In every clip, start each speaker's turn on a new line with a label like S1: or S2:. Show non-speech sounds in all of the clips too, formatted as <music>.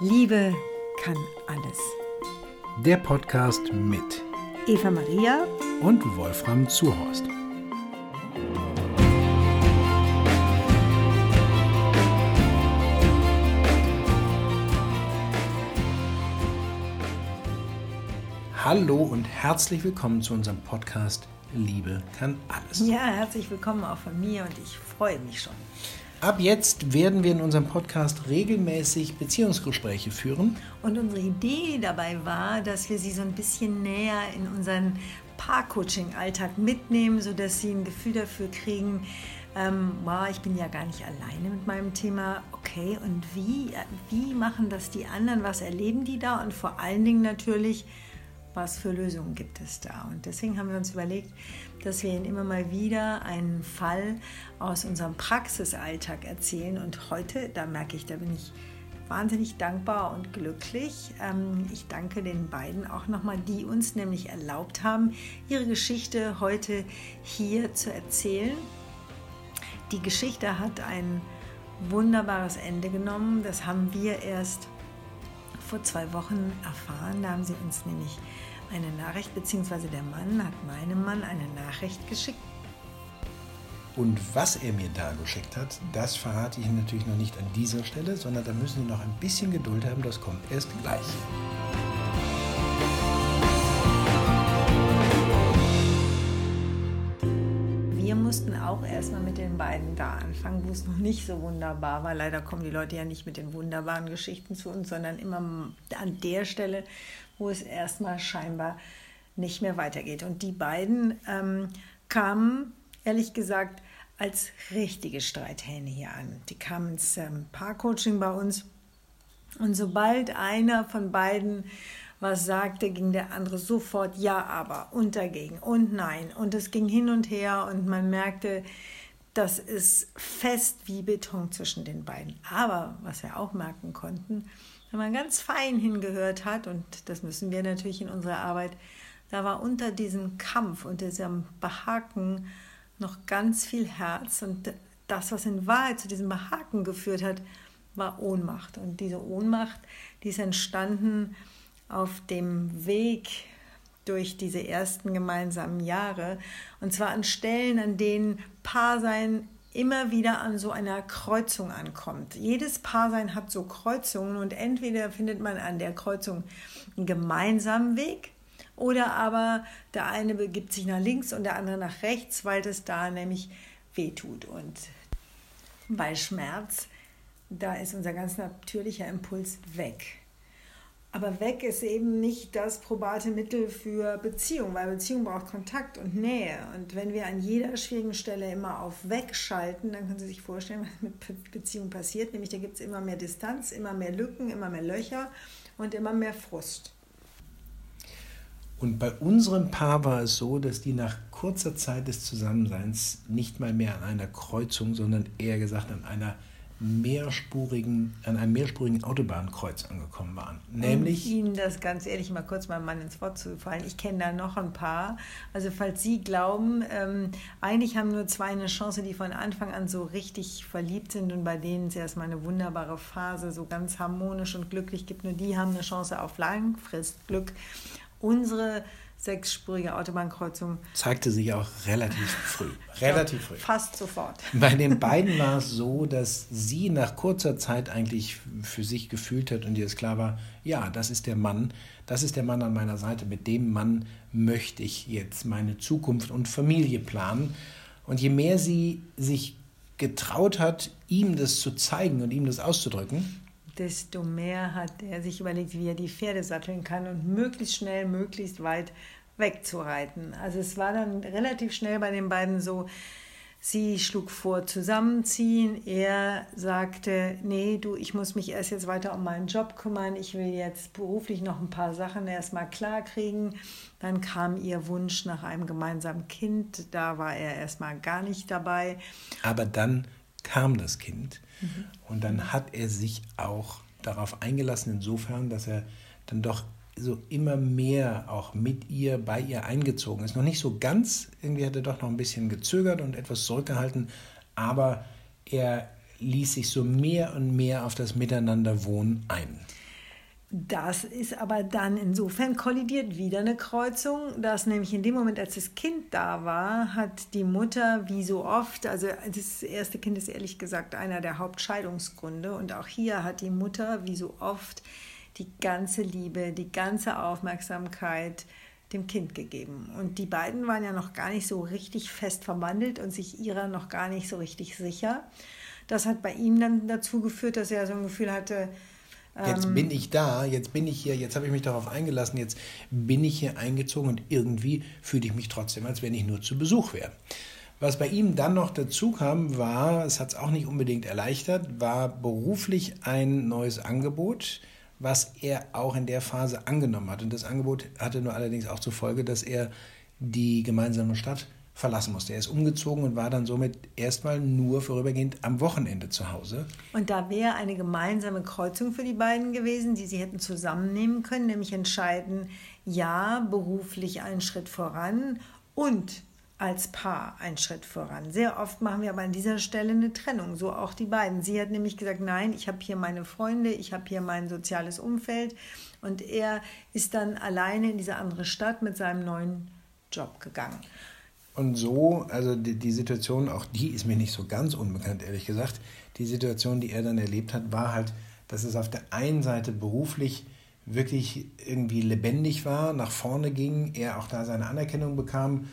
S1: Liebe kann alles.
S2: Der Podcast mit
S1: Eva Maria
S2: und Wolfram Zuhorst. Hallo und herzlich willkommen zu unserem Podcast Liebe kann alles.
S1: Ja, herzlich willkommen auch von mir und ich freue mich schon.
S2: Ab jetzt werden wir in unserem Podcast regelmäßig Beziehungsgespräche führen.
S1: Und unsere Idee dabei war, dass wir Sie so ein bisschen näher in unseren Paar-Coaching-Alltag mitnehmen, sodass Sie ein Gefühl dafür kriegen, ähm, wow, ich bin ja gar nicht alleine mit meinem Thema. Okay, und wie, wie machen das die anderen? Was erleben die da? Und vor allen Dingen natürlich, was für Lösungen gibt es da. Und deswegen haben wir uns überlegt, dass wir Ihnen immer mal wieder einen Fall aus unserem Praxisalltag erzählen. Und heute, da merke ich, da bin ich wahnsinnig dankbar und glücklich. Ähm, ich danke den beiden auch nochmal, die uns nämlich erlaubt haben, ihre Geschichte heute hier zu erzählen. Die Geschichte hat ein wunderbares Ende genommen. Das haben wir erst vor zwei Wochen erfahren. Da haben sie uns nämlich eine Nachricht, beziehungsweise der Mann hat meinem Mann eine Nachricht geschickt.
S2: Und was er mir da geschickt hat, das verrate ich natürlich noch nicht an dieser Stelle, sondern da müssen Sie noch ein bisschen Geduld haben, das kommt erst gleich.
S1: Mussten auch erstmal mit den beiden da anfangen, wo es noch nicht so wunderbar war. Leider kommen die Leute ja nicht mit den wunderbaren Geschichten zu uns, sondern immer an der Stelle, wo es erstmal scheinbar nicht mehr weitergeht. Und die beiden ähm, kamen, ehrlich gesagt, als richtige Streithähne hier an. Die kamen ins ähm, Paarcoaching bei uns. Und sobald einer von beiden was sagte, ging der andere sofort ja, aber und dagegen und nein. Und es ging hin und her und man merkte, das ist fest wie Beton zwischen den beiden. Aber was wir auch merken konnten, wenn man ganz fein hingehört hat, und das müssen wir natürlich in unserer Arbeit, da war unter diesem Kampf, unter diesem Behaken noch ganz viel Herz. Und das, was in Wahrheit zu diesem Behaken geführt hat, war Ohnmacht. Und diese Ohnmacht, die ist entstanden auf dem Weg durch diese ersten gemeinsamen Jahre. Und zwar an Stellen, an denen Paarsein immer wieder an so einer Kreuzung ankommt. Jedes Paarsein hat so Kreuzungen und entweder findet man an der Kreuzung einen gemeinsamen Weg oder aber der eine begibt sich nach links und der andere nach rechts, weil das da nämlich wehtut. Und bei Schmerz, da ist unser ganz natürlicher Impuls weg. Aber weg ist eben nicht das probate Mittel für Beziehung, weil Beziehung braucht Kontakt und Nähe. Und wenn wir an jeder schwierigen Stelle immer auf wegschalten, dann können Sie sich vorstellen, <laughs> was mit Beziehung passiert. Nämlich da gibt es immer mehr Distanz, immer mehr Lücken, immer mehr Löcher und immer mehr Frust.
S2: Und bei unserem Paar war es so, dass die nach kurzer Zeit des Zusammenseins nicht mal mehr an einer Kreuzung, sondern eher gesagt an einer mehrspurigen, an einem mehrspurigen Autobahnkreuz angekommen waren. Nämlich.
S1: Um Ihnen das ganz ehrlich mal kurz meinem Mann ins Wort zu fallen. Ich kenne da noch ein paar. Also, falls Sie glauben, ähm, eigentlich haben nur zwei eine Chance, die von Anfang an so richtig verliebt sind und bei denen es erstmal eine wunderbare Phase so ganz harmonisch und glücklich gibt. Nur die haben eine Chance auf Langfristglück. Unsere sechsspurige Autobahnkreuzung.
S2: Zeigte sich auch relativ früh. <laughs> Relativ früh.
S1: Fast sofort.
S2: Bei den <laughs> beiden war es so, dass sie nach kurzer Zeit eigentlich für sich gefühlt hat und ihr es klar war, ja, das ist der Mann, das ist der Mann an meiner Seite, mit dem Mann möchte ich jetzt meine Zukunft und Familie planen. Und je mehr sie sich getraut hat, ihm das zu zeigen und ihm das auszudrücken,
S1: desto mehr hat er sich überlegt, wie er die Pferde satteln kann und möglichst schnell, möglichst weit wegzureiten. Also es war dann relativ schnell bei den beiden so, sie schlug vor zusammenziehen, er sagte, nee, du, ich muss mich erst jetzt weiter um meinen Job kümmern, ich will jetzt beruflich noch ein paar Sachen erstmal klar kriegen. Dann kam ihr Wunsch nach einem gemeinsamen Kind, da war er erstmal gar nicht dabei.
S2: Aber dann kam das Kind mhm. und dann hat er sich auch darauf eingelassen, insofern, dass er dann doch so immer mehr auch mit ihr, bei ihr eingezogen ist. Noch nicht so ganz, irgendwie hat er doch noch ein bisschen gezögert und etwas zurückgehalten, aber er ließ sich so mehr und mehr auf das Miteinanderwohnen ein.
S1: Das ist aber dann insofern kollidiert wieder eine Kreuzung, dass nämlich in dem Moment, als das Kind da war, hat die Mutter wie so oft, also das erste Kind ist ehrlich gesagt einer der Hauptscheidungsgründe und auch hier hat die Mutter wie so oft die ganze Liebe, die ganze Aufmerksamkeit dem Kind gegeben. Und die beiden waren ja noch gar nicht so richtig fest verwandelt und sich ihrer noch gar nicht so richtig sicher. Das hat bei ihm dann dazu geführt, dass er so ein Gefühl hatte,
S2: Jetzt ähm, bin ich da, jetzt bin ich hier, jetzt habe ich mich darauf eingelassen, jetzt bin ich hier eingezogen und irgendwie fühle ich mich trotzdem, als wenn ich nur zu Besuch wäre. Was bei ihm dann noch dazu kam, war, es hat es auch nicht unbedingt erleichtert, war beruflich ein neues Angebot, was er auch in der Phase angenommen hat. Und das Angebot hatte nur allerdings auch zur Folge, dass er die gemeinsame Stadt verlassen musste. Er ist umgezogen und war dann somit erstmal nur vorübergehend am Wochenende zu Hause.
S1: Und da wäre eine gemeinsame Kreuzung für die beiden gewesen, die sie hätten zusammennehmen können, nämlich entscheiden, ja, beruflich einen Schritt voran und als Paar einen Schritt voran. Sehr oft machen wir aber an dieser Stelle eine Trennung, so auch die beiden. Sie hat nämlich gesagt, nein, ich habe hier meine Freunde, ich habe hier mein soziales Umfeld und er ist dann alleine in diese andere Stadt mit seinem neuen Job gegangen.
S2: Und so, also die, die, Situation, auch die ist mir nicht so ganz unbekannt, ehrlich gesagt. Die Situation, die er dann erlebt hat, war halt, dass es auf der einen Seite beruflich wirklich irgendwie lebendig war, nach vorne ging, er auch da seine Anerkennung bekam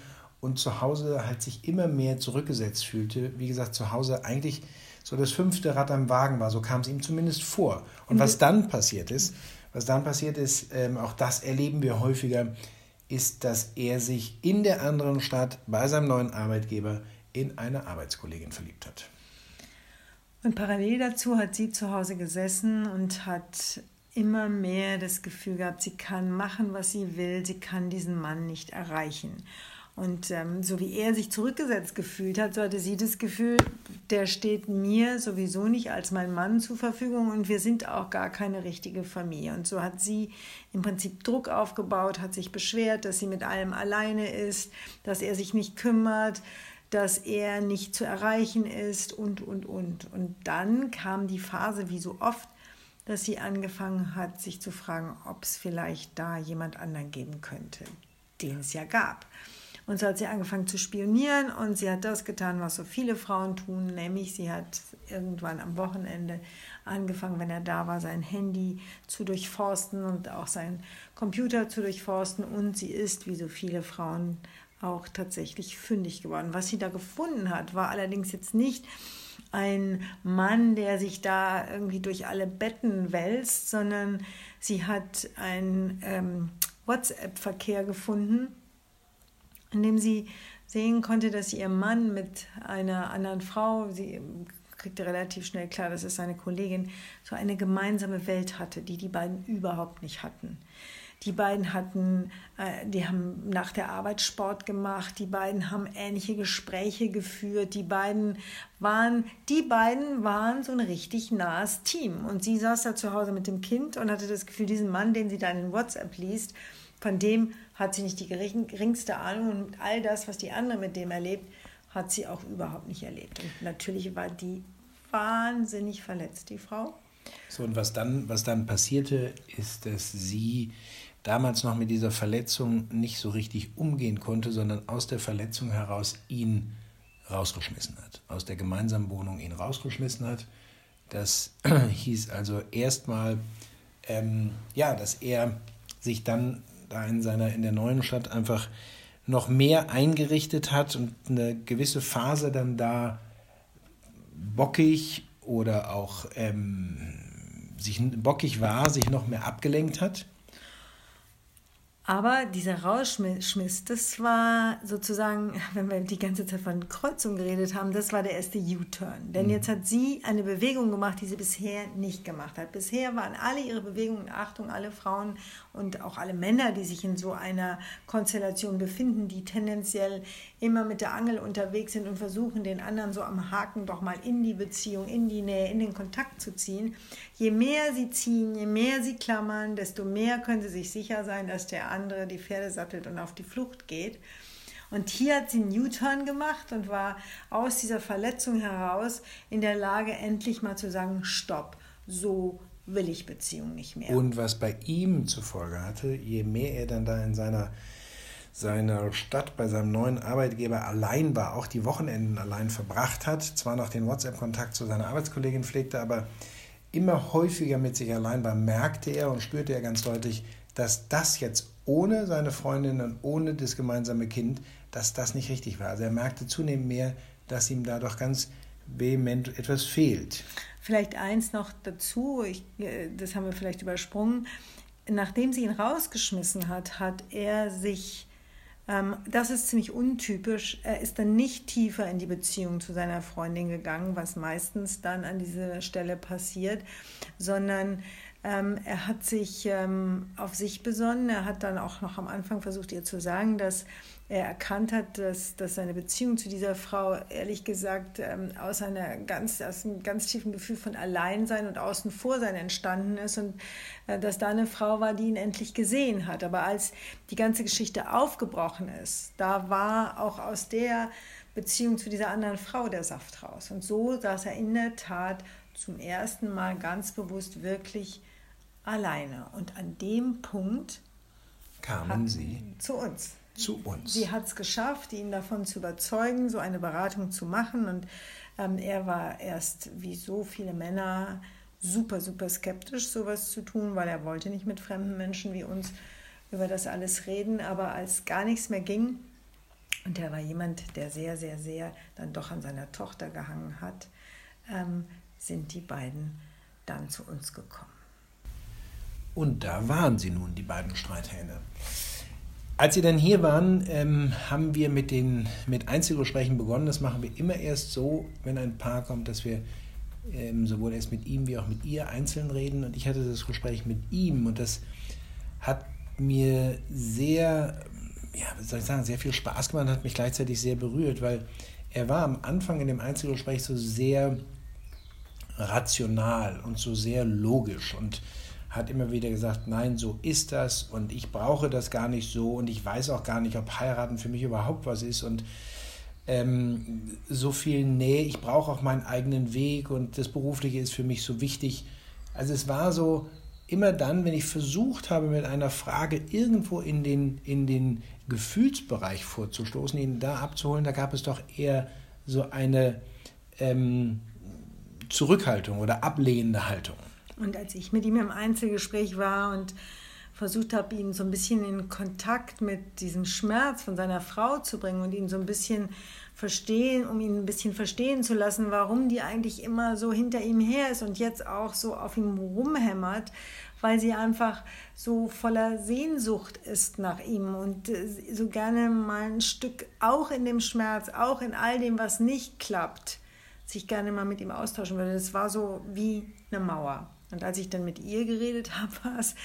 S2: und zu Hause halt sich immer mehr zurückgesetzt fühlte. Wie gesagt, zu Hause eigentlich so das fünfte Rad am Wagen war, so kam es ihm zumindest vor. Und was dann passiert ist, was dann passiert ist, ähm, auch das erleben wir häufiger, ist, dass er sich in der anderen Stadt bei seinem neuen Arbeitgeber in eine Arbeitskollegin verliebt hat.
S1: Und parallel dazu hat sie zu Hause gesessen und hat immer mehr das Gefühl gehabt, sie kann machen, was sie will, sie kann diesen Mann nicht erreichen. Und ähm, so wie er sich zurückgesetzt gefühlt hat, so hatte sie das Gefühl, der steht mir sowieso nicht als mein Mann zur Verfügung und wir sind auch gar keine richtige Familie. Und so hat sie im Prinzip Druck aufgebaut, hat sich beschwert, dass sie mit allem alleine ist, dass er sich nicht kümmert, dass er nicht zu erreichen ist und, und, und. Und dann kam die Phase, wie so oft, dass sie angefangen hat, sich zu fragen, ob es vielleicht da jemand anderen geben könnte, den es ja gab. Und so hat sie angefangen zu spionieren und sie hat das getan, was so viele Frauen tun, nämlich sie hat irgendwann am Wochenende angefangen, wenn er da war, sein Handy zu durchforsten und auch seinen Computer zu durchforsten und sie ist, wie so viele Frauen, auch tatsächlich fündig geworden. Was sie da gefunden hat, war allerdings jetzt nicht ein Mann, der sich da irgendwie durch alle Betten wälzt, sondern sie hat einen ähm, WhatsApp-Verkehr gefunden, in dem sie sehen konnte, dass ihr Mann mit einer anderen Frau, sie kriegte relativ schnell klar, das ist seine Kollegin, so eine gemeinsame Welt hatte, die die beiden überhaupt nicht hatten. Die beiden hatten, äh, die haben nach der Arbeit Sport gemacht, die beiden haben ähnliche Gespräche geführt, die beiden waren, die beiden waren so ein richtig nahes Team. Und sie saß da zu Hause mit dem Kind und hatte das Gefühl, diesen Mann, den sie da in WhatsApp liest, von dem hat sie nicht die geringste Ahnung und all das, was die andere mit dem erlebt, hat sie auch überhaupt nicht erlebt. Und natürlich war die wahnsinnig verletzt, die Frau.
S2: So, und was dann, was dann passierte, ist, dass sie damals noch mit dieser Verletzung nicht so richtig umgehen konnte, sondern aus der Verletzung heraus ihn rausgeschmissen hat. Aus der gemeinsamen Wohnung ihn rausgeschmissen hat. Das <clears throat> hieß also erstmal, ähm, ja, dass er sich dann in seiner in der neuen Stadt einfach noch mehr eingerichtet hat und eine gewisse Phase dann da bockig oder auch ähm, sich bockig war, sich noch mehr abgelenkt hat.
S1: Aber dieser Rauschmiss, das war sozusagen, wenn wir die ganze Zeit von Kreuzung geredet haben, das war der erste U-Turn. Denn mhm. jetzt hat sie eine Bewegung gemacht, die sie bisher nicht gemacht hat. Bisher waren alle ihre Bewegungen, Achtung, alle Frauen und auch alle Männer, die sich in so einer Konstellation befinden, die tendenziell immer mit der Angel unterwegs sind und versuchen, den anderen so am Haken doch mal in die Beziehung, in die Nähe, in den Kontakt zu ziehen. Je mehr sie ziehen, je mehr sie klammern, desto mehr können sie sich sicher sein, dass der andere die Pferde sattelt und auf die Flucht geht. Und hier hat sie einen U-Turn gemacht und war aus dieser Verletzung heraus in der Lage, endlich mal zu sagen, stopp, so will ich Beziehung nicht mehr.
S2: Und was bei ihm zur Folge hatte, je mehr er dann da in seiner, seiner Stadt bei seinem neuen Arbeitgeber allein war, auch die Wochenenden allein verbracht hat, zwar noch den WhatsApp-Kontakt zu seiner Arbeitskollegin pflegte, aber immer häufiger mit sich allein war, merkte er und spürte er ganz deutlich, dass das jetzt ohne seine Freundin und ohne das gemeinsame Kind, dass das nicht richtig war. Also er merkte zunehmend mehr, dass ihm da doch ganz vehement etwas fehlt.
S1: Vielleicht eins noch dazu, ich, äh, das haben wir vielleicht übersprungen. Nachdem sie ihn rausgeschmissen hat, hat er sich, ähm, das ist ziemlich untypisch, er ist dann nicht tiefer in die Beziehung zu seiner Freundin gegangen, was meistens dann an dieser Stelle passiert, sondern ähm, er hat sich ähm, auf sich besonnen. Er hat dann auch noch am Anfang versucht, ihr zu sagen, dass er erkannt hat, dass, dass seine Beziehung zu dieser Frau, ehrlich gesagt, ähm, aus, einer ganz, aus einem ganz tiefen Gefühl von Alleinsein und außen vor sein entstanden ist und äh, dass da eine Frau war, die ihn endlich gesehen hat. Aber als die ganze Geschichte aufgebrochen ist, da war auch aus der Beziehung zu dieser anderen Frau der Saft raus. Und so saß er in der Tat zum ersten Mal ganz bewusst wirklich alleine. Und an dem Punkt
S2: kamen sie
S1: zu uns.
S2: Zu uns.
S1: Sie hat es geschafft, ihn davon zu überzeugen, so eine Beratung zu machen. Und ähm, er war erst, wie so viele Männer, super, super skeptisch, sowas zu tun, weil er wollte nicht mit fremden Menschen wie uns über das alles reden. Aber als gar nichts mehr ging, und er war jemand, der sehr, sehr, sehr dann doch an seiner Tochter gehangen hat, ähm, sind die beiden dann zu uns gekommen.
S2: Und da waren sie nun, die beiden Streithähne. Als sie dann hier waren, ähm, haben wir mit den mit Einzelgesprächen begonnen. Das machen wir immer erst so, wenn ein Paar kommt, dass wir ähm, sowohl erst mit ihm wie auch mit ihr einzeln reden. Und ich hatte das Gespräch mit ihm und das hat mir sehr, ja, wie soll ich sagen, sehr viel Spaß gemacht, hat mich gleichzeitig sehr berührt, weil er war am Anfang in dem Einzelgespräch so sehr rational und so sehr logisch und hat immer wieder gesagt, nein, so ist das und ich brauche das gar nicht so und ich weiß auch gar nicht, ob heiraten für mich überhaupt was ist und ähm, so viel Nähe, ich brauche auch meinen eigenen Weg und das Berufliche ist für mich so wichtig. Also es war so, immer dann, wenn ich versucht habe, mit einer Frage irgendwo in den, in den Gefühlsbereich vorzustoßen, ihn da abzuholen, da gab es doch eher so eine ähm, Zurückhaltung oder ablehnende Haltung.
S1: Und als ich mit ihm im Einzelgespräch war und versucht habe, ihn so ein bisschen in Kontakt mit diesem Schmerz von seiner Frau zu bringen und ihn so ein bisschen verstehen, um ihn ein bisschen verstehen zu lassen, warum die eigentlich immer so hinter ihm her ist und jetzt auch so auf ihm rumhämmert, weil sie einfach so voller Sehnsucht ist nach ihm und äh, so gerne mal ein Stück auch in dem Schmerz, auch in all dem, was nicht klappt, sich gerne mal mit ihm austauschen würde. Das war so wie eine Mauer. Und als ich dann mit ihr geredet <laughs> habe, war es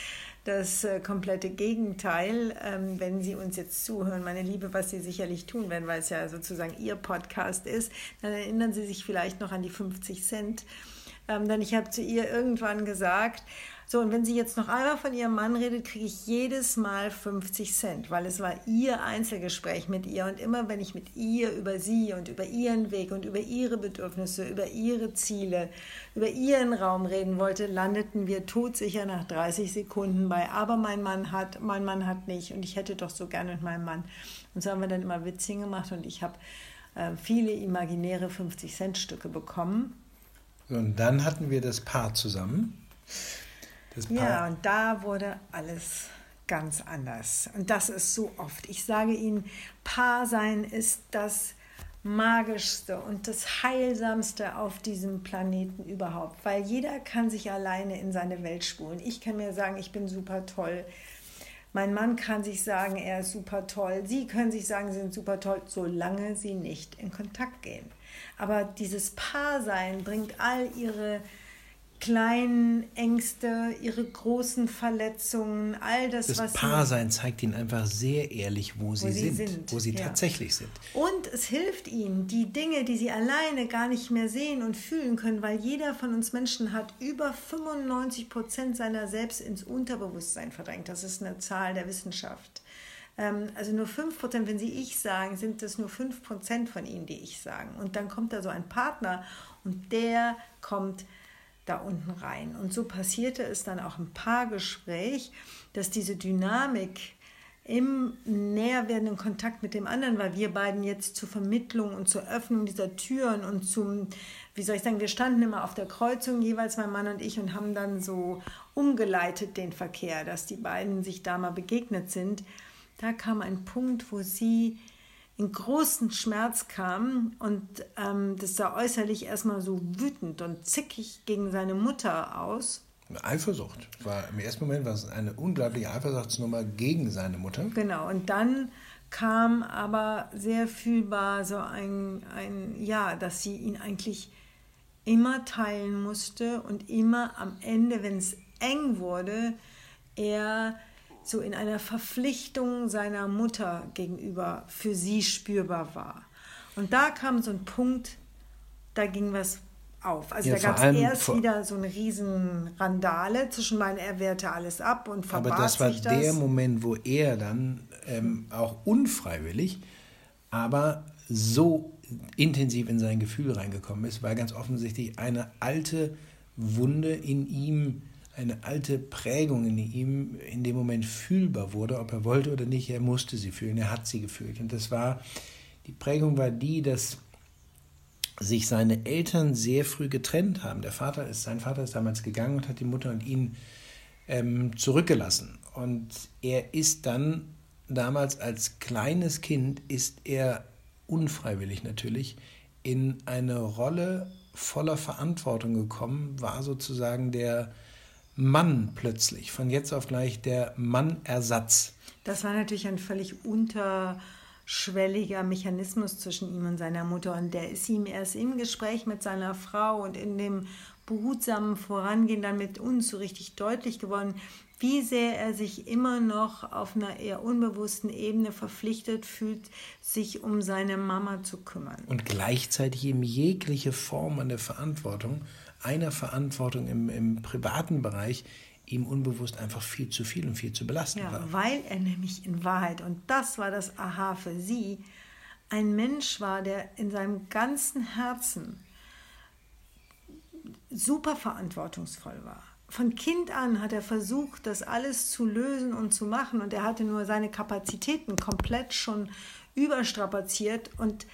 S1: das äh, komplette Gegenteil. Ähm, wenn Sie uns jetzt zuhören, meine Liebe, was Sie sicherlich tun werden, weil es ja sozusagen Ihr Podcast ist, dann erinnern Sie sich vielleicht noch an die 50 Cent. Ähm, denn ich habe zu ihr irgendwann gesagt, so, und wenn sie jetzt noch einmal von ihrem Mann redet, kriege ich jedes Mal 50 Cent, weil es war ihr Einzelgespräch mit ihr. Und immer wenn ich mit ihr über sie und über ihren Weg und über ihre Bedürfnisse, über ihre Ziele, über ihren Raum reden wollte, landeten wir todsicher nach 30 Sekunden bei, aber mein Mann hat, mein Mann hat nicht und ich hätte doch so gerne mit meinem Mann. Und so haben wir dann immer Witzchen gemacht und ich habe äh, viele imaginäre 50-Cent-Stücke bekommen.
S2: Und dann hatten wir das Paar zusammen.
S1: Ja, und da wurde alles ganz anders. Und das ist so oft. Ich sage Ihnen, Paar sein ist das magischste und das heilsamste auf diesem Planeten überhaupt, weil jeder kann sich alleine in seine Welt spulen. Ich kann mir sagen, ich bin super toll. Mein Mann kann sich sagen, er ist super toll. Sie können sich sagen, sie sind super toll, solange sie nicht in Kontakt gehen. Aber dieses Paarsein bringt all ihre kleinen Ängste, ihre großen Verletzungen, all das,
S2: das
S1: was.
S2: Das Paarsein zeigt ihnen einfach sehr ehrlich, wo, wo sie, sind, sind, wo sie ja. tatsächlich sind.
S1: Und es hilft ihnen, die Dinge, die sie alleine gar nicht mehr sehen und fühlen können, weil jeder von uns Menschen hat über 95 Prozent seiner selbst ins Unterbewusstsein verdrängt. Das ist eine Zahl der Wissenschaft. Ähm, also nur 5 Prozent, wenn sie ich sagen, sind das nur 5 Prozent von ihnen, die ich sagen. Und dann kommt da so ein Partner und der kommt da unten rein. Und so passierte es dann auch im Paargespräch, dass diese Dynamik im näher werdenden Kontakt mit dem anderen, weil wir beiden jetzt zur Vermittlung und zur Öffnung dieser Türen und zum, wie soll ich sagen, wir standen immer auf der Kreuzung, jeweils mein Mann und ich, und haben dann so umgeleitet den Verkehr, dass die beiden sich da mal begegnet sind. Da kam ein Punkt, wo sie in großen Schmerz kam und ähm, das sah äußerlich erstmal so wütend und zickig gegen seine Mutter aus.
S2: Eifersucht. War, Im ersten Moment war es eine unglaubliche Eifersuchtsnummer gegen seine Mutter.
S1: Genau, und dann kam aber sehr fühlbar so ein, ein ja, dass sie ihn eigentlich immer teilen musste und immer am Ende, wenn es eng wurde, er so in einer Verpflichtung seiner Mutter gegenüber für sie spürbar war. Und da kam so ein Punkt, da ging was auf. Also ja, da gab es erst wieder so eine riesen Randale zwischen meinen, er wehrte alles ab und
S2: verbat Aber das war das. der Moment, wo er dann ähm, auch unfreiwillig, aber so intensiv in sein Gefühl reingekommen ist, weil ganz offensichtlich eine alte Wunde in ihm eine alte Prägung in ihm in dem Moment fühlbar wurde, ob er wollte oder nicht, er musste sie fühlen, er hat sie gefühlt. Und das war, die Prägung war die, dass sich seine Eltern sehr früh getrennt haben. Der Vater ist, sein Vater ist damals gegangen und hat die Mutter und ihn ähm, zurückgelassen. Und er ist dann damals als kleines Kind, ist er unfreiwillig natürlich in eine Rolle voller Verantwortung gekommen, war sozusagen der, Mann plötzlich, von jetzt auf gleich der Mannersatz.
S1: Das war natürlich ein völlig unterschwelliger Mechanismus zwischen ihm und seiner Mutter und der ist ihm erst im Gespräch mit seiner Frau und in dem behutsamen Vorangehen dann mit uns so richtig deutlich geworden, wie sehr er sich immer noch auf einer eher unbewussten Ebene verpflichtet fühlt, sich um seine Mama zu kümmern.
S2: Und gleichzeitig ihm jegliche Form an der Verantwortung einer Verantwortung im, im privaten Bereich ihm unbewusst einfach viel zu viel und viel zu belastend
S1: ja,
S2: war.
S1: Weil er nämlich in Wahrheit, und das war das Aha für sie, ein Mensch war, der in seinem ganzen Herzen super verantwortungsvoll war. Von Kind an hat er versucht, das alles zu lösen und zu machen und er hatte nur seine Kapazitäten komplett schon überstrapaziert und,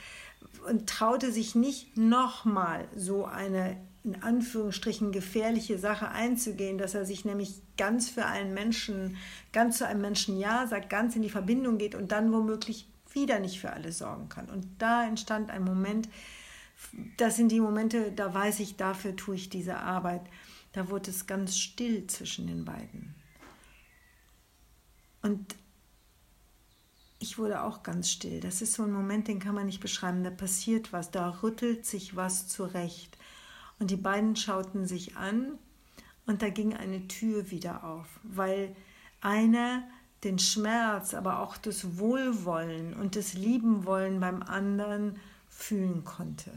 S1: und traute sich nicht nochmal so eine in Anführungsstrichen gefährliche Sache einzugehen, dass er sich nämlich ganz für einen Menschen, ganz zu einem Menschen Ja sagt, ganz in die Verbindung geht und dann womöglich wieder nicht für alle sorgen kann. Und da entstand ein Moment, das sind die Momente, da weiß ich, dafür tue ich diese Arbeit. Da wurde es ganz still zwischen den beiden. Und ich wurde auch ganz still. Das ist so ein Moment, den kann man nicht beschreiben. Da passiert was, da rüttelt sich was zurecht. Und die beiden schauten sich an und da ging eine Tür wieder auf, weil einer den Schmerz, aber auch das Wohlwollen und das Liebenwollen beim anderen fühlen konnte.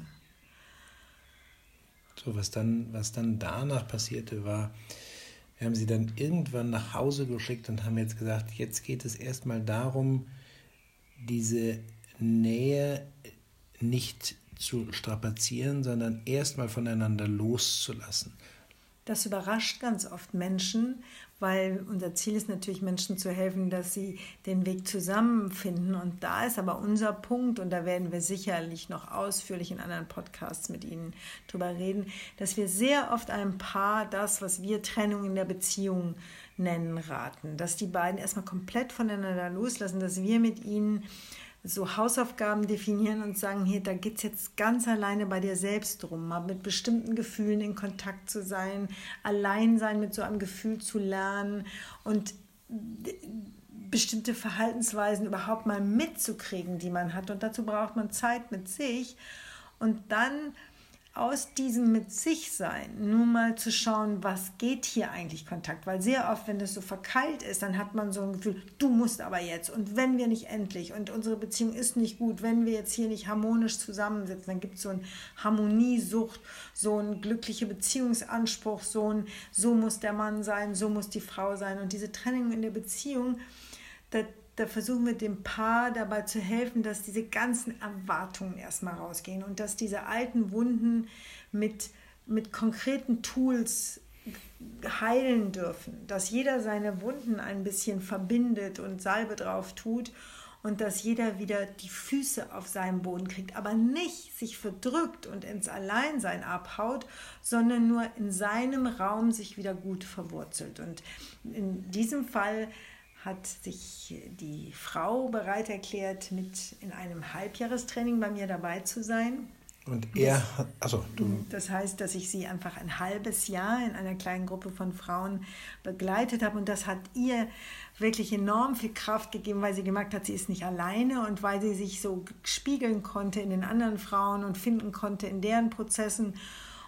S2: So, was dann, was dann danach passierte, war, wir haben sie dann irgendwann nach Hause geschickt und haben jetzt gesagt, jetzt geht es erstmal darum, diese Nähe nicht zu strapazieren, sondern erstmal voneinander loszulassen.
S1: Das überrascht ganz oft Menschen, weil unser Ziel ist natürlich, Menschen zu helfen, dass sie den Weg zusammenfinden. Und da ist aber unser Punkt, und da werden wir sicherlich noch ausführlich in anderen Podcasts mit Ihnen drüber reden, dass wir sehr oft einem Paar das, was wir Trennung in der Beziehung nennen, raten. Dass die beiden erstmal komplett voneinander loslassen, dass wir mit ihnen so Hausaufgaben definieren und sagen, hier, da geht es jetzt ganz alleine bei dir selbst drum, mal mit bestimmten Gefühlen in Kontakt zu sein, allein sein mit so einem Gefühl zu lernen und bestimmte Verhaltensweisen überhaupt mal mitzukriegen, die man hat. Und dazu braucht man Zeit mit sich. Und dann aus diesem mit sich sein nur mal zu schauen, was geht hier eigentlich Kontakt, weil sehr oft, wenn das so verkeilt ist, dann hat man so ein Gefühl, du musst aber jetzt. Und wenn wir nicht endlich und unsere Beziehung ist nicht gut, wenn wir jetzt hier nicht harmonisch zusammensitzen, dann gibt es so eine Harmoniesucht, so einen glücklichen Beziehungsanspruch, so ein, so muss der Mann sein, so muss die Frau sein. Und diese Trennung in der Beziehung, das da versuchen wir dem Paar dabei zu helfen, dass diese ganzen Erwartungen erstmal rausgehen und dass diese alten Wunden mit mit konkreten Tools heilen dürfen, dass jeder seine Wunden ein bisschen verbindet und Salbe drauf tut und dass jeder wieder die Füße auf seinem Boden kriegt, aber nicht sich verdrückt und ins Alleinsein abhaut, sondern nur in seinem Raum sich wieder gut verwurzelt. Und in diesem Fall hat sich die Frau bereit erklärt, mit in einem Halbjahrestraining bei mir dabei zu sein.
S2: Und er, also du.
S1: Das heißt, dass ich sie einfach ein halbes Jahr in einer kleinen Gruppe von Frauen begleitet habe. Und das hat ihr wirklich enorm viel Kraft gegeben, weil sie gemerkt hat, sie ist nicht alleine und weil sie sich so spiegeln konnte in den anderen Frauen und finden konnte in deren Prozessen.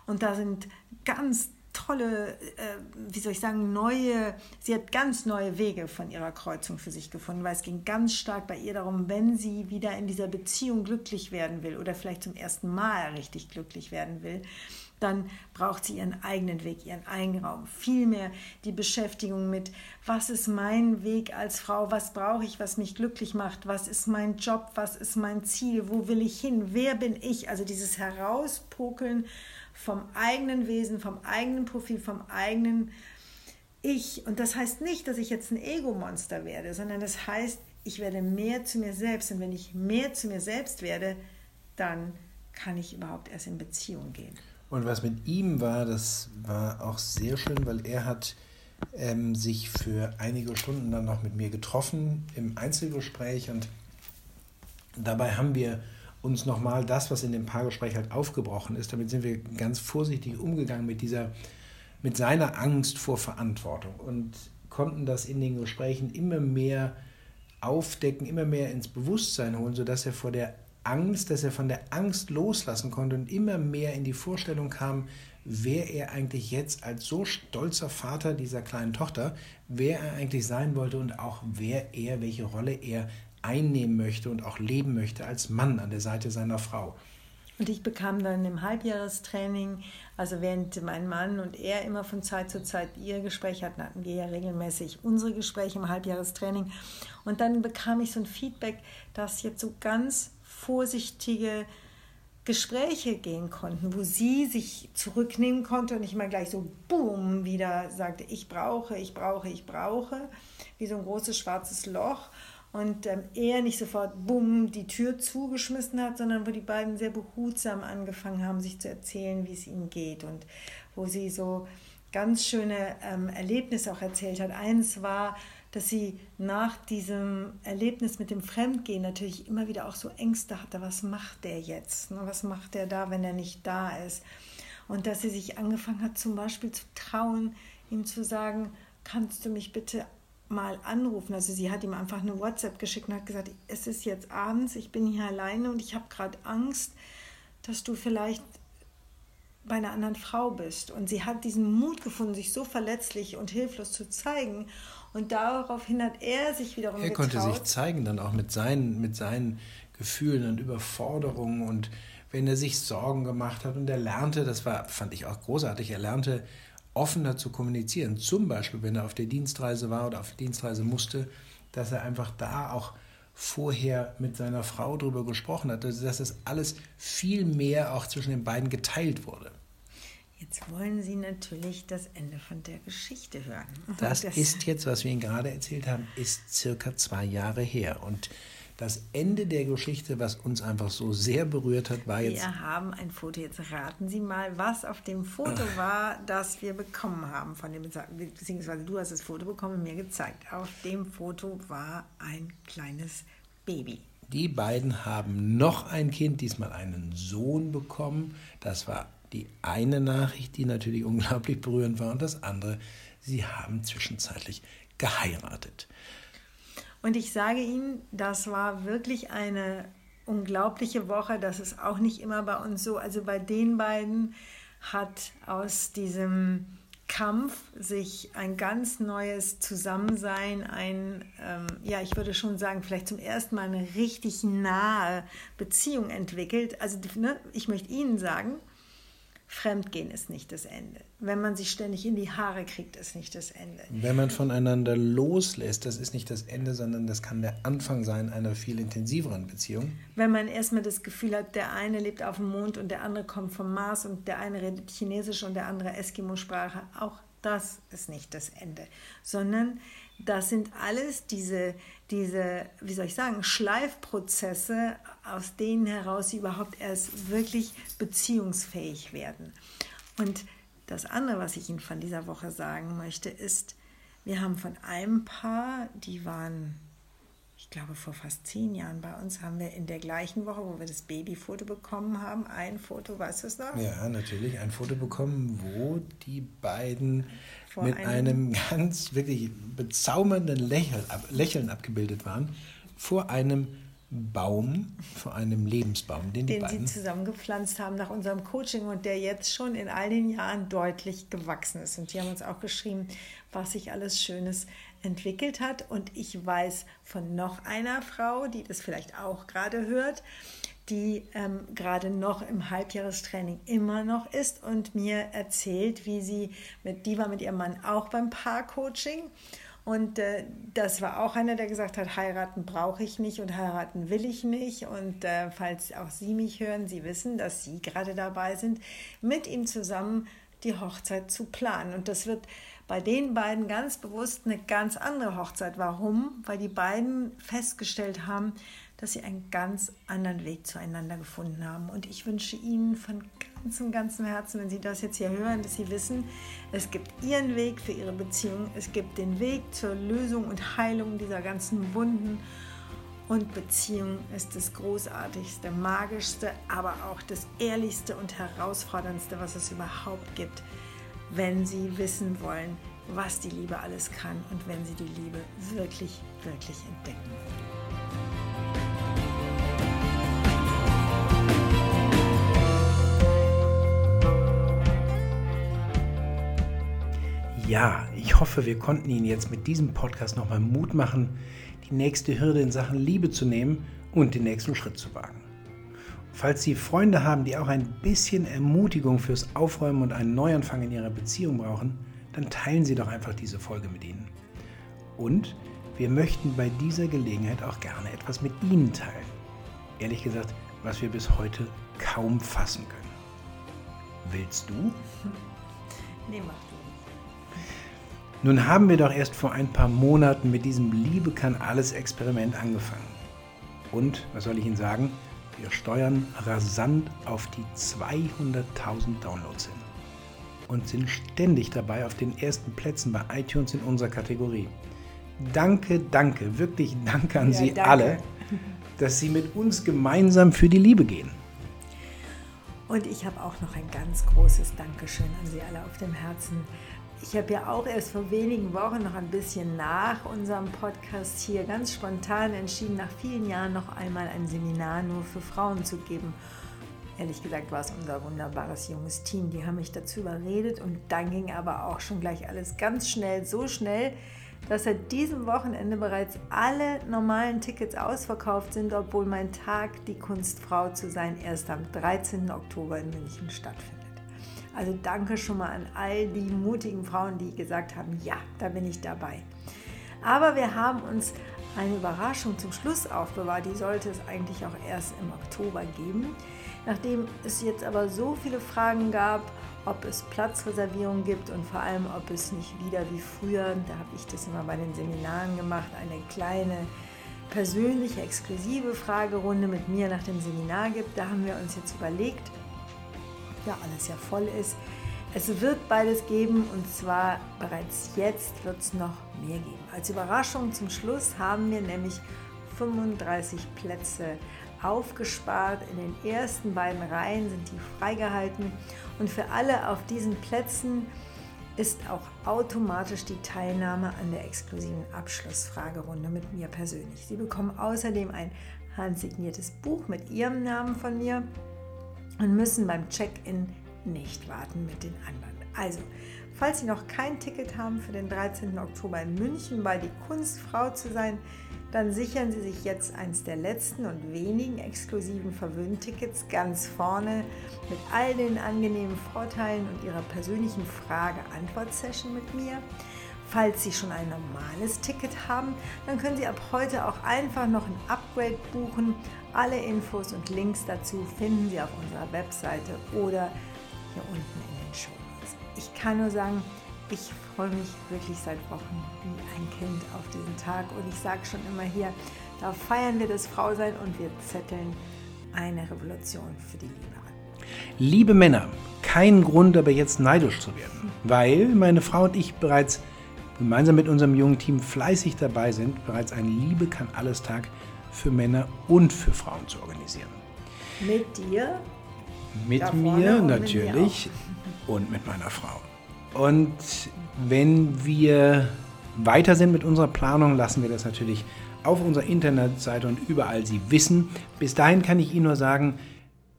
S1: Und da sind ganz tolle, äh, wie soll ich sagen, neue, sie hat ganz neue Wege von ihrer Kreuzung für sich gefunden, weil es ging ganz stark bei ihr darum, wenn sie wieder in dieser Beziehung glücklich werden will oder vielleicht zum ersten Mal richtig glücklich werden will, dann braucht sie ihren eigenen Weg, ihren eigenen Raum. Vielmehr die Beschäftigung mit, was ist mein Weg als Frau, was brauche ich, was mich glücklich macht, was ist mein Job, was ist mein Ziel, wo will ich hin, wer bin ich? Also dieses Herauspokeln vom eigenen Wesen, vom eigenen Profil, vom eigenen Ich. Und das heißt nicht, dass ich jetzt ein Ego-Monster werde, sondern das heißt, ich werde mehr zu mir selbst. Und wenn ich mehr zu mir selbst werde, dann kann ich überhaupt erst in Beziehung gehen.
S2: Und was mit ihm war, das war auch sehr schön, weil er hat ähm, sich für einige Stunden dann noch mit mir getroffen im Einzelgespräch und dabei haben wir uns nochmal das, was in dem Paargespräch halt aufgebrochen ist, damit sind wir ganz vorsichtig umgegangen mit dieser, mit seiner Angst vor Verantwortung und konnten das in den Gesprächen immer mehr aufdecken, immer mehr ins Bewusstsein holen, sodass er vor der Angst, dass er von der Angst loslassen konnte und immer mehr in die Vorstellung kam, wer er eigentlich jetzt als so stolzer Vater dieser kleinen Tochter, wer er eigentlich sein wollte und auch wer er, welche Rolle er einnehmen möchte und auch leben möchte als Mann an der Seite seiner Frau.
S1: Und ich bekam dann im Halbjahrestraining, also während mein Mann und er immer von Zeit zu Zeit ihr Gespräch hatten, hatten wir ja regelmäßig unsere Gespräche im Halbjahrestraining. Und dann bekam ich so ein Feedback, dass jetzt so ganz vorsichtige Gespräche gehen konnten, wo sie sich zurücknehmen konnte und nicht mal gleich so boom wieder sagte, ich brauche, ich brauche, ich brauche, wie so ein großes schwarzes Loch und ähm, er nicht sofort bumm die Tür zugeschmissen hat, sondern wo die beiden sehr behutsam angefangen haben, sich zu erzählen, wie es ihnen geht und wo sie so ganz schöne ähm, Erlebnisse auch erzählt hat. Eins war, dass sie nach diesem Erlebnis mit dem Fremdgehen natürlich immer wieder auch so Ängste hatte, was macht der jetzt? Ne? Was macht der da, wenn er nicht da ist? Und dass sie sich angefangen hat, zum Beispiel zu trauen, ihm zu sagen, kannst du mich bitte mal anrufen. Also sie hat ihm einfach eine WhatsApp geschickt und hat gesagt, es ist jetzt abends, ich bin hier alleine und ich habe gerade Angst, dass du vielleicht bei einer anderen Frau bist. Und sie hat diesen Mut gefunden, sich so verletzlich und hilflos zu zeigen. Und daraufhin hat er sich wiederum
S2: Er getraut. konnte sich zeigen dann auch mit seinen, mit seinen Gefühlen und Überforderungen und wenn er sich Sorgen gemacht hat und er lernte, das war, fand ich auch großartig, er lernte offener zu kommunizieren. Zum Beispiel, wenn er auf der Dienstreise war oder auf der Dienstreise musste, dass er einfach da auch vorher mit seiner Frau darüber gesprochen hat, also dass das alles viel mehr auch zwischen den beiden geteilt wurde.
S1: Jetzt wollen Sie natürlich das Ende von der Geschichte hören.
S2: Das, das ist jetzt, was wir Ihnen gerade erzählt haben, ist circa zwei Jahre her. Und das Ende der Geschichte, was uns einfach so sehr berührt hat, war jetzt.
S1: Wir haben ein Foto. Jetzt raten Sie mal, was auf dem Foto war, das wir bekommen haben von dem, beziehungsweise du hast das Foto bekommen und mir gezeigt. Auf dem Foto war ein kleines Baby.
S2: Die beiden haben noch ein Kind, diesmal einen Sohn bekommen. Das war die eine Nachricht, die natürlich <laughs> unglaublich berührend war. Und das andere, sie haben zwischenzeitlich geheiratet.
S1: Und ich sage Ihnen, das war wirklich eine unglaubliche Woche. Das ist auch nicht immer bei uns so. Also bei den beiden hat aus diesem Kampf sich ein ganz neues Zusammensein, ein, ähm, ja, ich würde schon sagen, vielleicht zum ersten Mal eine richtig nahe Beziehung entwickelt. Also ne, ich möchte Ihnen sagen, Fremdgehen ist nicht das Ende. Wenn man sich ständig in die Haare kriegt, ist nicht das Ende.
S2: Wenn man voneinander loslässt, das ist nicht das Ende, sondern das kann der Anfang sein einer viel intensiveren Beziehung.
S1: Wenn man erstmal das Gefühl hat, der eine lebt auf dem Mond und der andere kommt vom Mars und der eine redet Chinesisch und der andere Eskimo-Sprache, auch das ist nicht das Ende, sondern das sind alles diese, diese, wie soll ich sagen, Schleifprozesse, aus denen heraus sie überhaupt erst wirklich beziehungsfähig werden. Und das andere, was ich Ihnen von dieser Woche sagen möchte, ist, wir haben von einem Paar, die waren, ich glaube, vor fast zehn Jahren bei uns, haben wir in der gleichen Woche, wo wir das Babyfoto bekommen haben, ein Foto, weißt du es noch?
S2: Ja, natürlich, ein Foto bekommen, wo die beiden vor mit einem, einem, <laughs> ganz wirklich bezaubernden Lächeln, Lächeln abgebildet waren, vor einem Baum, vor einem Lebensbaum, den,
S1: den
S2: die beiden
S1: sie zusammengepflanzt haben nach unserem Coaching und der jetzt schon in all den Jahren deutlich gewachsen ist. Und die haben uns auch geschrieben, was sich alles Schönes entwickelt hat. Und ich weiß von noch einer Frau, die das vielleicht auch gerade hört, die ähm, gerade noch im Halbjahrestraining immer noch ist und mir erzählt, wie sie mit, die war mit ihrem Mann auch beim Paarcoaching. Und äh, das war auch einer, der gesagt hat, heiraten brauche ich nicht und heiraten will ich nicht. Und äh, falls auch Sie mich hören, Sie wissen, dass Sie gerade dabei sind, mit ihm zusammen die Hochzeit zu planen. Und das wird bei den beiden ganz bewusst eine ganz andere Hochzeit. Warum? Weil die beiden festgestellt haben, dass sie einen ganz anderen Weg zueinander gefunden haben. Und ich wünsche Ihnen von ganzem, ganzem Herzen, wenn Sie das jetzt hier hören, dass Sie wissen, es gibt Ihren Weg für Ihre Beziehung, es gibt den Weg zur Lösung und Heilung dieser ganzen Wunden. Und Beziehung ist das Großartigste, Magischste, aber auch das Ehrlichste und Herausforderndste, was es überhaupt gibt, wenn Sie wissen wollen, was die Liebe alles kann und wenn Sie die Liebe wirklich, wirklich entdecken
S2: Ja, ich hoffe, wir konnten Ihnen jetzt mit diesem Podcast nochmal Mut machen, die nächste Hürde in Sachen Liebe zu nehmen und den nächsten Schritt zu wagen. Falls Sie Freunde haben, die auch ein bisschen Ermutigung fürs Aufräumen und einen Neuanfang in ihrer Beziehung brauchen, dann teilen Sie doch einfach diese Folge mit ihnen. Und wir möchten bei dieser Gelegenheit auch gerne etwas mit Ihnen teilen. Ehrlich gesagt, was wir bis heute kaum fassen können. Willst du?
S1: Nee, mach
S2: nun haben wir doch erst vor ein paar Monaten mit diesem Liebe kann alles Experiment angefangen. Und, was soll ich Ihnen sagen, wir steuern rasant auf die 200.000 Downloads hin und sind ständig dabei auf den ersten Plätzen bei iTunes in unserer Kategorie. Danke, danke, wirklich danke an ja, Sie danke. alle, dass Sie mit uns gemeinsam für die Liebe gehen.
S1: Und ich habe auch noch ein ganz großes Dankeschön an Sie alle auf dem Herzen. Ich habe ja auch erst vor wenigen Wochen noch ein bisschen nach unserem Podcast hier ganz spontan entschieden, nach vielen Jahren noch einmal ein Seminar nur für Frauen zu geben. Ehrlich gesagt war es unser wunderbares junges Team. Die haben mich dazu überredet und dann ging aber auch schon gleich alles ganz schnell, so schnell, dass seit diesem Wochenende bereits alle normalen Tickets ausverkauft sind, obwohl mein Tag, die Kunstfrau zu sein, erst am 13. Oktober in München stattfindet. Also danke schon mal an all die mutigen Frauen, die gesagt haben, ja, da bin ich dabei. Aber wir haben uns eine Überraschung zum Schluss aufbewahrt. Die sollte es eigentlich auch erst im Oktober geben. Nachdem es jetzt aber so viele Fragen gab, ob es Platzreservierungen gibt und vor allem, ob es nicht wieder wie früher, da habe ich das immer bei den Seminaren gemacht, eine kleine persönliche, exklusive Fragerunde mit mir nach dem Seminar gibt. Da haben wir uns jetzt überlegt, ja alles ja voll ist. Es wird beides geben und zwar bereits jetzt wird es noch mehr geben. Als Überraschung zum Schluss haben wir nämlich 35 Plätze aufgespart. In den ersten beiden Reihen sind die freigehalten und für alle auf diesen Plätzen ist auch automatisch die Teilnahme an der exklusiven Abschlussfragerunde mit mir persönlich. Sie bekommen außerdem ein handsigniertes Buch mit Ihrem Namen von mir und müssen beim Check-in nicht warten mit den anderen. Also, falls Sie noch kein Ticket haben für den 13. Oktober in München bei Die Kunstfrau zu sein, dann sichern Sie sich jetzt eins der letzten und wenigen exklusiven Verwöhntickets ganz vorne mit all den angenehmen Vorteilen und Ihrer persönlichen Frage-Antwort-Session mit mir. Falls Sie schon ein normales Ticket haben, dann können Sie ab heute auch einfach noch ein Upgrade buchen. Alle Infos und Links dazu finden Sie auf unserer Webseite oder hier unten in den Show Notes. Ich kann nur sagen, ich freue mich wirklich seit Wochen wie ein Kind auf diesen Tag und ich sage schon immer hier, da feiern wir das Frausein und wir zetteln eine Revolution für die Liebe an.
S2: Liebe Männer, kein Grund aber jetzt neidisch zu werden, weil meine Frau und ich bereits gemeinsam mit unserem jungen Team fleißig dabei sind, bereits einen Liebe kann alles Tag für Männer und für Frauen zu organisieren.
S1: Mit dir?
S2: Mit mir natürlich mit mir <laughs> und mit meiner Frau. Und wenn wir weiter sind mit unserer Planung, lassen wir das natürlich auf unserer Internetseite und überall Sie wissen. Bis dahin kann ich Ihnen nur sagen,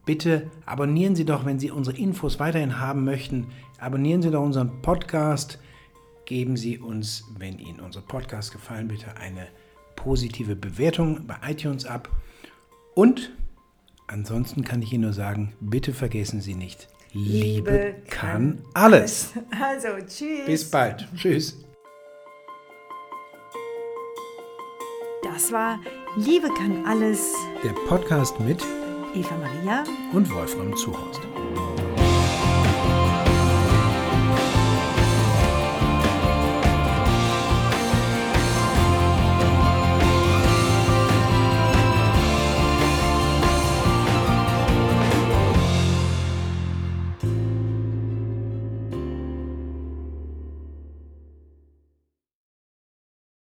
S2: bitte abonnieren Sie doch, wenn Sie unsere Infos weiterhin haben möchten, abonnieren Sie doch unseren Podcast geben Sie uns, wenn Ihnen unsere Podcasts gefallen, bitte eine positive Bewertung bei iTunes ab. Und ansonsten kann ich Ihnen nur sagen, bitte vergessen Sie nicht, Liebe, Liebe kann, kann alles. <laughs>
S1: Also, tschüss.
S2: Bis bald. Tschüss.
S1: Das war Liebe kann alles.
S2: Der Podcast mit
S1: Eva Maria
S2: und Wolfram Zuhorst.